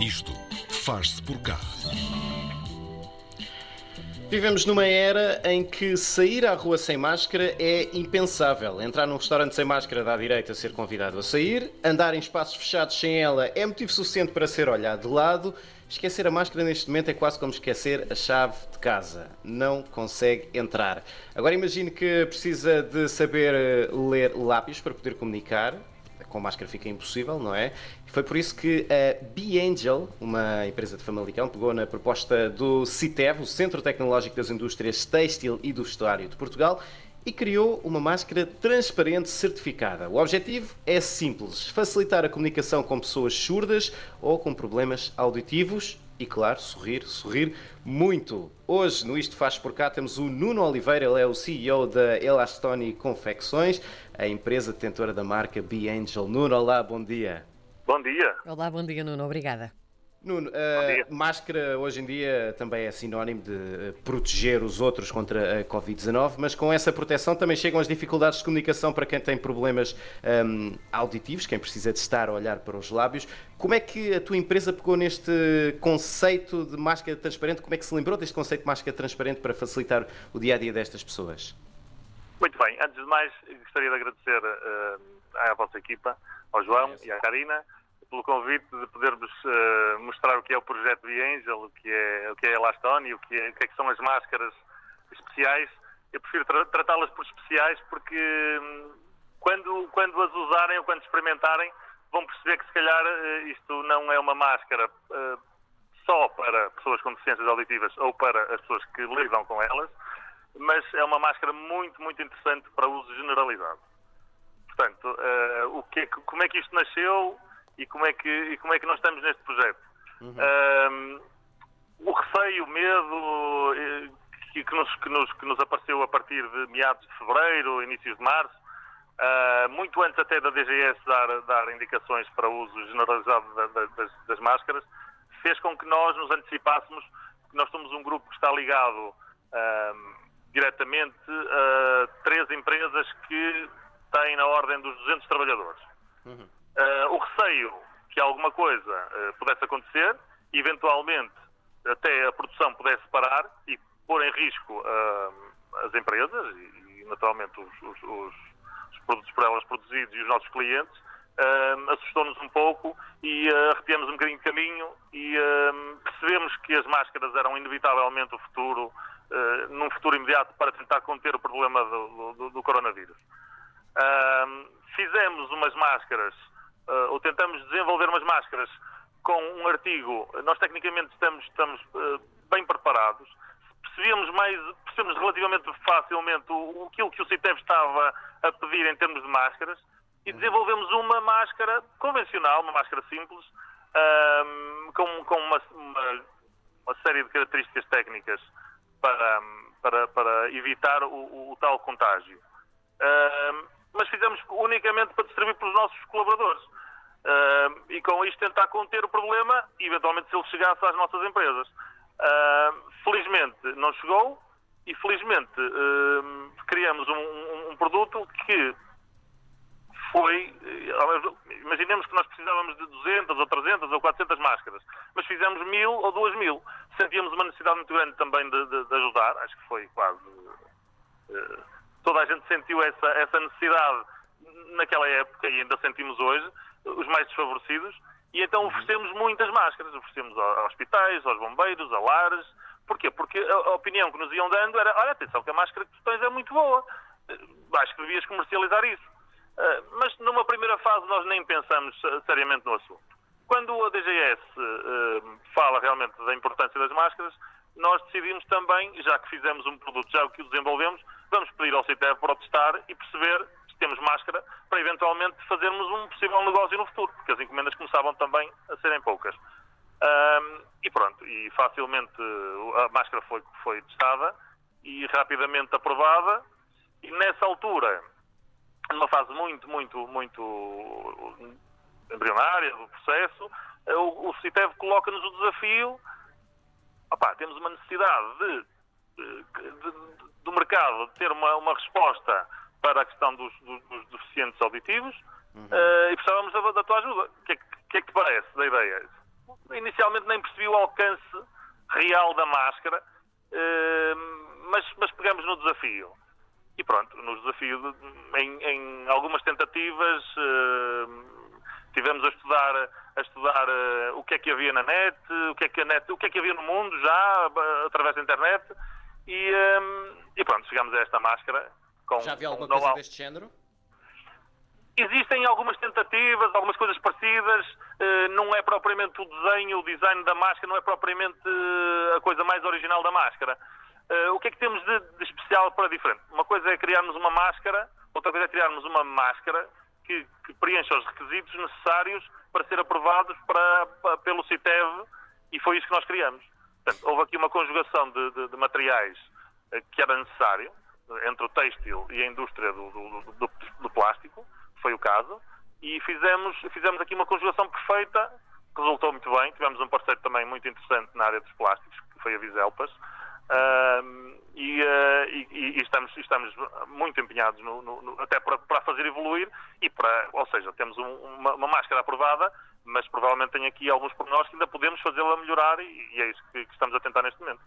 Isto faz-se por cá. Vivemos numa era em que sair à rua sem máscara é impensável. Entrar num restaurante sem máscara dá direito a ser convidado a sair. Andar em espaços fechados sem ela é motivo suficiente para ser olhado de lado. Esquecer a máscara neste momento é quase como esquecer a chave de casa. Não consegue entrar. Agora imagine que precisa de saber eh, ler lábios para poder comunicar com máscara fica impossível, não é? Foi por isso que a B-Angel, uma empresa de Famalicão, pegou na proposta do CITEV, o Centro Tecnológico das Indústrias Têxtil e do Vestuário de Portugal, e criou uma máscara transparente certificada. O objetivo é simples: facilitar a comunicação com pessoas surdas ou com problemas auditivos e, claro, sorrir, sorrir muito. Hoje, no Isto Faz Por Cá, temos o Nuno Oliveira, ele é o CEO da Elastoni Confecções, a empresa detentora da marca Be Angel. Nuno, olá, bom dia. Bom dia. Olá, bom dia, Nuno, obrigada. Nuno, a máscara hoje em dia também é sinónimo de eh, proteger os outros contra a Covid-19, mas com essa proteção também chegam as dificuldades de comunicação para quem tem problemas um, auditivos, quem precisa de estar a olhar para os lábios. Como é que a tua empresa pegou neste conceito de máscara transparente? Como é que se lembrou deste conceito de máscara transparente para facilitar o dia a dia destas pessoas? Muito bem, antes de mais, gostaria de agradecer uh, à vossa equipa, ao João é e à Karina pelo convite de podermos uh, mostrar o que é o projeto de Angel, o que é, o que é Elastone, o que, é, o que, é que são as máscaras especiais. Eu prefiro tra tratá-las por especiais porque hum, quando, quando as usarem ou quando experimentarem vão perceber que se calhar uh, isto não é uma máscara uh, só para pessoas com deficiências auditivas ou para as pessoas que lidam com elas, mas é uma máscara muito, muito interessante para uso generalizado. Portanto, o que é, como é que isto nasceu? E como é que, e como é que nós estamos neste projeto. Uhum. Um, o receio, o medo eh, que, que, nos, que, nos, que nos apareceu a partir de meados de fevereiro, inícios de março, uh, muito antes até da DGS dar, dar indicações para o uso generalizado da, da, das, das, máscaras, fez com que nós nos antecipássemos, que nós somos um grupo que está ligado diretamente a três empresas que têm na ordem dos 200 trabalhadores. Uhum. Uh, o receio que alguma coisa uh, pudesse acontecer, eventualmente até a produção pudesse parar e pôr em risco uh, as empresas e, naturalmente, os, os, os, os, produtos por elas produzidos e os nossos clientes, assustou-nos um pouco e arrepiamos um bocadinho de caminho e percebemos que as máscaras eram inevitavelmente o futuro, num futuro imediato, para tentar conter o problema do, do, do coronavírus. fizemos umas máscaras uh, ou tentamos desenvolver umas máscaras com um artigo, nós tecnicamente estamos, estamos uh, bem preparados, percebíamos mais, percebemos relativamente facilmente o, aquilo que o CITEV estava a pedir em termos de máscaras e desenvolvemos uma máscara convencional, uma máscara simples, um, com, com uma, uma, uma, série de características técnicas para, para, para evitar o, o, o tal contágio. Um, mas fizemos unicamente para distribuir para os nossos colaboradores. Uh, e com isto tentar conter o problema eventualmente se ele chegasse às nossas empresas. Uh, felizmente não chegou e felizmente uh, criamos um, um, um, produto que foi. Imaginemos que nós precisávamos de 200 ou 300 ou 400 máscaras, mas fizemos mil ou duas mil. Sentíamos uma necessidade muito grande também de, de, de ajudar, acho que foi quase. toda a gente sentiu essa, essa necessidade naquela época e ainda sentimos hoje os mais desfavorecidos, e então oferecemos muitas máscaras, oferecemos a hospitais, aos bombeiros, a lares. Porquê? Porque a opinião que nos iam dando era, olha, atenção que a máscara que tu tens é muito boa, eh, acho que devias comercializar isso. Eh, mas numa primeira fase nós nem pensamos seriamente no assunto. Quando a DGS eh, fala realmente da importância das máscaras, nós decidimos também, já que fizemos um produto, já que o desenvolvemos, vamos pedir ao CITEV para o testar e perceber temos máscara para eventualmente fazermos um possível negócio no futuro, porque as encomendas começavam também a serem poucas. Um, e pronto, e facilmente a máscara foi, foi testada e rapidamente aprovada, e nessa altura, numa fase muito, muito, muito embrionária do processo, o, o CITEV coloca-nos o desafio, opá, temos uma necessidade de, de, de, do mercado ter uma, uma resposta para a questão dos, dos, dos deficientes auditivos uhum. uh, e precisávamos da, da, tua ajuda. O que, é, que, é que te parece da ideia? inicialmente nem percebi o alcance real da máscara, eh, mas, mas pegamos no desafio. E pronto, no desafio, em, em algumas tentativas, eh, tivemos a estudar, a estudar eh, o que é que havia na net, o que é que, a net, o que, é que havia no mundo já, através da internet, e, e pronto, chegámos a esta máscara. Com, já havia alguma coisa deste género? Existem algumas tentativas, algumas coisas parecidas, eh, não é propriamente o desenho, o design da máscara, não é propriamente eh, a coisa mais original da máscara. Eh, o que é que temos de, de especial para diferente? Uma coisa é criarmos uma máscara, outra coisa é criarmos uma máscara que, que preencha os requisitos necessários para ser aprovados para, para, pelo CITEV e foi isso que nós criamos. Portanto, houve aqui uma conjugação de, de, de materiais que era necessário entre o têxtil e a indústria do, do, do plástico foi o caso, e fizemos, fizemos aqui uma conjugação perfeita, resultou muito bem. Tivemos um parceiro também muito interessante na área dos plásticos, que foi a Viselpas, uh, e, uh, e, e, estamos, estamos muito empenhados no, no, no, até para, para fazer evoluir, e para, ou seja, temos um, uma, uma, máscara aprovada, mas provavelmente tem aqui alguns pormenores que ainda podemos fazê-la melhorar, e, e é isso que, que estamos a tentar neste momento.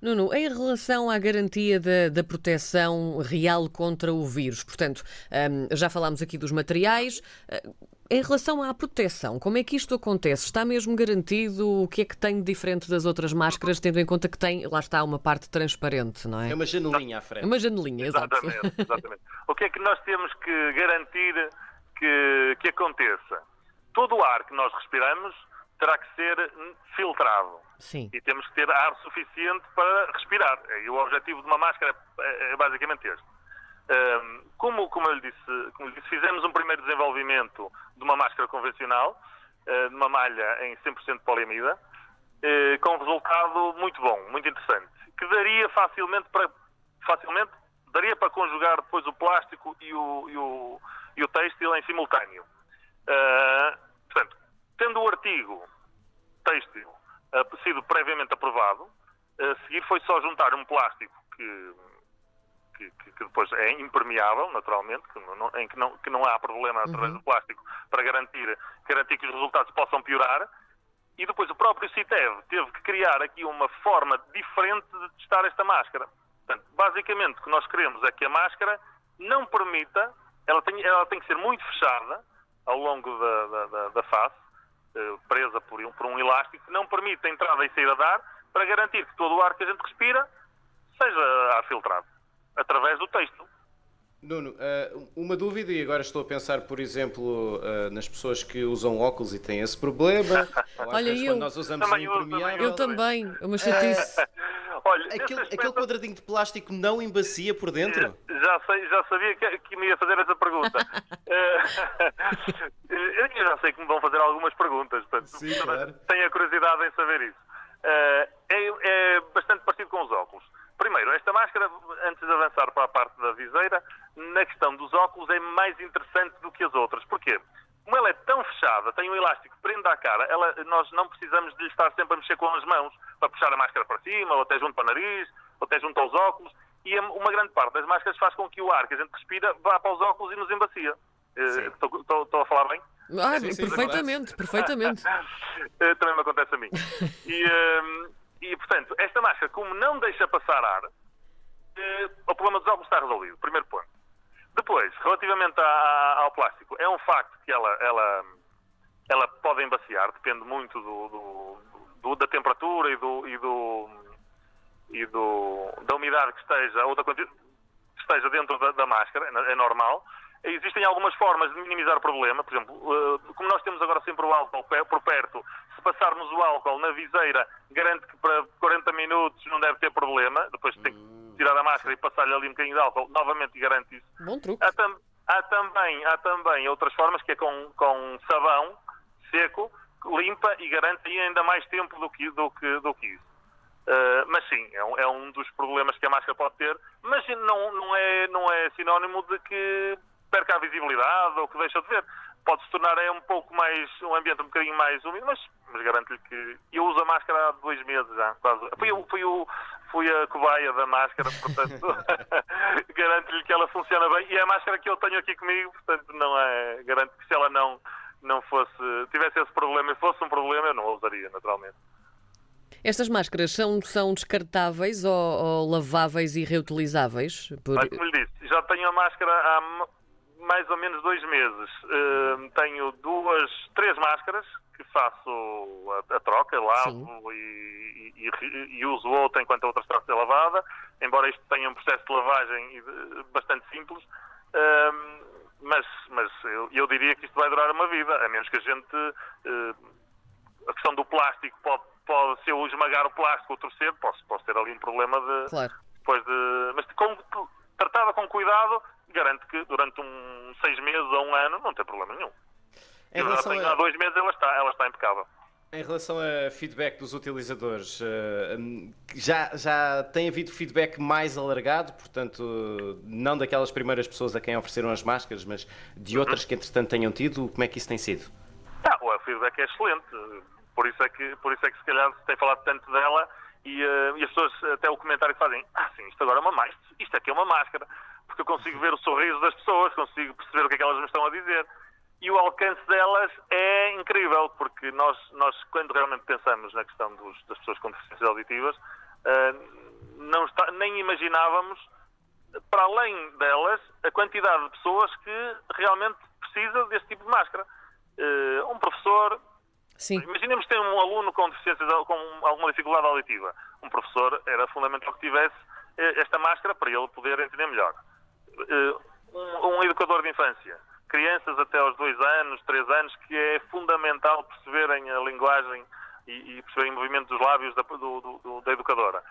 Nuno, em relação à garantia da, da proteção real contra o vírus, portanto, um, já falámos aqui dos materiais. Uh, em relação à proteção, como é que isto acontece? Está mesmo garantido? O que é que tem de diferente das outras máscaras, tendo em conta que tem, lá está, uma parte transparente, não é? É uma janelinha à frente. É uma janelinha, exatamente. exatamente. o que é que nós temos que garantir que, que aconteça? Todo o ar que nós respiramos terá que ser filtrado. Sim. E temos que ter ar suficiente para respirar. E o objetivo de uma máscara é, é basicamente este. como, como, eu lhe disse, como lhe disse, fizemos um primeiro desenvolvimento de uma máscara convencional, de uma malha em 100% poliamida, uh, com um resultado muito bom, muito interessante, que daria facilmente para, facilmente, daria para conjugar depois o plástico e o, e o, e o têxtil em simultâneo. Uh, portanto, tendo o artigo têxtil uh, sido previamente aprovado, a seguir foi só juntar um plástico que, que, que depois é impermeável, naturalmente, que não, em que não, que não há problema através uhum. do plástico para garantir, garantir que os resultados possam piorar. E depois o próprio CITEV teve que criar aqui uma forma diferente de testar esta máscara. Portanto, basicamente o que nós queremos é que a máscara não permita, ela tem, ela tem que ser muito fechada ao longo da, da, da, face, eh, presa por um, por um elástico que não permite a entrada e saída de ar para garantir que todo o ar que a gente respira seja ar filtrado através do texto. Nuno, eh, uma dúvida, e agora estou a pensar, por exemplo, eh, nas pessoas que usam óculos e têm esse problema. Olha, eu. nós usamos também também eu também, é uma chatice. Olha, aquele, aspecto... aquele, quadradinho de plástico não embacia por dentro? Já, sei, já sabia que, que me ia fazer essa pergunta. Eh, eu já sei que me vão fazer algumas perguntas, portanto, Sim, claro. tenho a curiosidade em saber isso. É, é bastante parecido com os óculos. Primeiro, esta máscara, antes de avançar para a parte da viseira, na questão dos óculos é mais interessante do que as outras. Porquê? Como ela é tão fechada, tem um elástico que prende à cara, ela, nós não precisamos de lhe estar sempre a mexer com as mãos para puxar a máscara para cima, ou até junto para o nariz, ou até junto aos óculos. E uma grande parte das máscaras faz com que o ar que a gente respira vá para os óculos e nos embacia. Eh, estou a falar bem? Ah, sim, sim, perfeitamente, perfeitamente. Eh, também me acontece a mim. E, ehm, e, portanto, esta máscara, como não deixa passar ar, eh, o problema dos óculos está resolvido. Primeiro ponto. Depois, relativamente ao plástico, é um facto que ela, ela, ela pode embaciar, depende muito do, do, do, da temperatura e, do, e, do, e do, da umidade que esteja, ou da que esteja dentro da, da máscara, é, é normal. Existem algumas formas de minimizar o problema, por exemplo, eh, como nós temos agora sempre o álcool por perto, passarmos o álcool na viseira, garante que para 40 minutos não deve ter problema, depois tem que tirar a máscara e passar-lhe ali um bocadinho de álcool, novamente garante isso. Bom truque. Há, tam há, também, há também outras formas, que é com, com sabão seco, limpa e garante ainda mais tempo do que, do que, do que isso. Uh, mas sim, é um, é um, dos problemas que a máscara pode ter, mas não, não, é, não é sinónimo de que perca a visibilidade ou que deixa de ver. Pode se tornar é um pouco mais, um ambiente um bocadinho mais úmido, mas, mas garanto-lhe que eu uso a máscara há dois meses já, quase. Fui, fui, fui, fui a cobaia da máscara, portanto, garanto-lhe que ela funciona bem. E é a máscara que eu tenho aqui comigo, portanto, não é, garanto que se ela não, não fosse, tivesse esse problema e fosse um problema, eu não a usaria, naturalmente. Estas máscaras são, são descartáveis ou, ou laváveis e reutilizáveis? Por... Mas, como lhe disse, já tenho a máscara há mais ou menos dois meses. Uh, tenho duas, três máscaras que faço a, a troca, lavo e, e, e, e, uso outra enquanto a outra está a ser lavada, embora isto tenha um processo de lavagem bastante simples. Uh, mas, mas eu, eu, diria que isto vai durar uma vida, a menos que a gente. Uh, a questão do plástico pode, pode, se eu esmagar o plástico ou torcer, posso, posso ter ali um problema de. Claro. Depois de. Mas com, tratada com cuidado, garanto que durante um seis meses ou um ano não tem problema nenhum. Em eu já tenho, a... há dois meses ela está, ela está impecável. Em relação a feedback dos utilizadores, eh, já, já tem havido feedback mais alargado, portanto, não daquelas primeiras pessoas a quem ofereceram as máscaras, mas de outras que entretanto tenham tido, como é que isso tem sido? Ah, o feedback é excelente, por isso é que, por isso é que se calhar se tem falado tanto dela e, uh, e as pessoas, até o comentário que fazem, ah sim, isto agora é uma máscara, isto aqui é uma máscara, porque eu consigo ver o sorriso das pessoas, consigo perceber o que é que elas me estão a dizer e o alcance delas é incrível, porque nós, nós quando realmente pensamos na questão dos, das pessoas com deficiências auditivas, uh, não está, nem imaginávamos, para além delas, a quantidade de pessoas que realmente precisa deste tipo de máscara. Uh, um professor. Sim. Imaginemos ter um aluno com deficiências, com alguma dificuldade auditiva. Um professor era fundamental que tivesse eh, esta máscara para ele poder entender melhor. Uh, um, um educador de infância crianças até aos dois anos, três anos, que é fundamental perceberem a linguagem e, e perceberem o movimento dos lábios da, do, do, da educadora.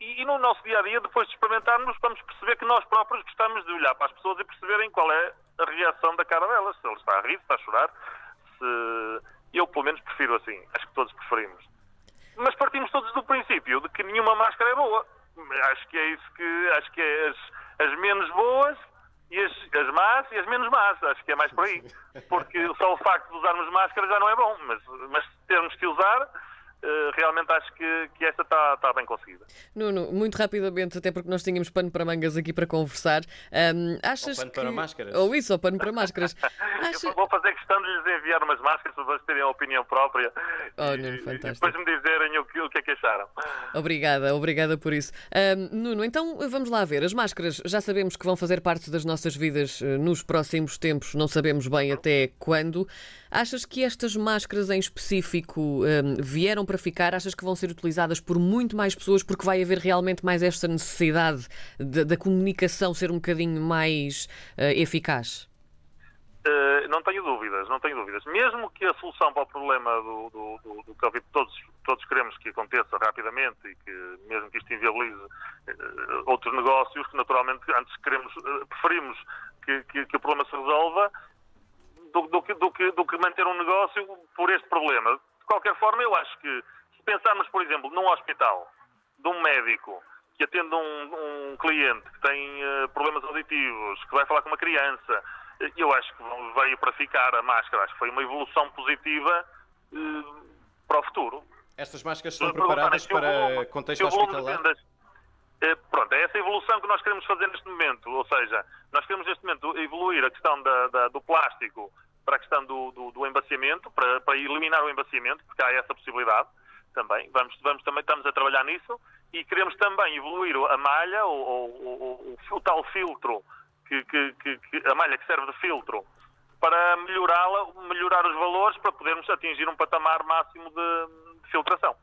E, e, no nosso dia a dia, depois de experimentarmos, vamos perceber que nós próprios gostamos de olhar para as pessoas e perceberem qual é a reação da cara delas. Se ele está a rir, se está a chorar. Se... Eu, pelo menos, prefiro assim. Acho que todos preferimos. Mas partimos todos do princípio de que nenhuma máscara é boa. Acho que é isso que. Acho que é as, as menos boas e as, as más e as menos más. Acho que é mais por aí. Porque só o facto de usarmos máscara já não é bom, mas, mas termos que usar realmente acho que, que esta está, está bem conseguida. Nuno, muito rapidamente, até porque nós tínhamos pano para mangas aqui para conversar. Um, achas ou pano que... para máscaras. Ou isso, ou pano para máscaras. Acha... vou fazer questão de lhes enviar umas máscaras para vocês terem a opinião própria oh, Nuno, e, fantástico. e depois me dizerem o que, o que é que acharam. Obrigada, obrigada por isso. Um, Nuno, então vamos lá ver. As máscaras já sabemos que vão fazer parte das nossas vidas eh, nos próximos tempos, não sabemos bem até quando. Achas que estas máscaras em específico um, vieram para ficar? Achas que vão ser utilizadas por muito mais pessoas porque vai haver realmente mais esta necessidade da comunicação ser um bocadinho mais uh, eficaz? Uh, não tenho dúvidas, não tenho dúvidas. Mesmo que a solução para o problema do, do, do, do Covid todos, todos queremos que aconteça rapidamente e que mesmo que isto inviabilize uh, outros negócios, que naturalmente antes queremos, uh, preferimos que, que, que, o problema se resolva, do, do, do, que, do que manter um negócio por este problema. De qualquer forma, eu acho que se pensarmos, por exemplo, num hospital, de um médico que atende um, um cliente que tem uh, problemas auditivos, que vai falar com uma criança, eu acho que veio para ficar a máscara. Acho que foi uma evolução positiva uh, para o futuro. Estas máscaras estão preparadas para contexto hospitalar? Eh, pronto, é essa evolução que nós queremos fazer neste momento. Ou seja, nós queremos neste momento evoluir a questão da, da, do plástico para a questão do, do, do embaciamento, para, para, eliminar o embaciamento, porque há essa possibilidade também. Vamos, vamos também estamos a trabalhar nisso e queremos também evoluir a malha, o, o, o, o tal filtro, que, que, que, a malha que serve de filtro, para melhorá-la, melhorar os valores para podermos atingir um patamar máximo de, de filtração.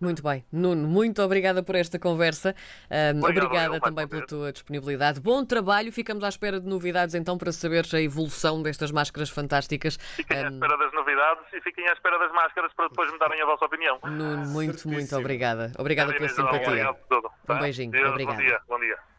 Muito bem. Nuno, muito obrigada por esta conversa. Um, obrigada também pela tua disponibilidade. Bom trabalho. Ficamos à espera de novidades então para saber a evolução destas máscaras fantásticas. Fiquem um... à espera das novidades e fiquem à espera das máscaras para depois me darem a vossa opinião. Nuno, muito, muito obrigada. Obrigada pela simpatia. Obrigado por tudo. Um beijinho. Deus, obrigada. Bom dia. Bom dia.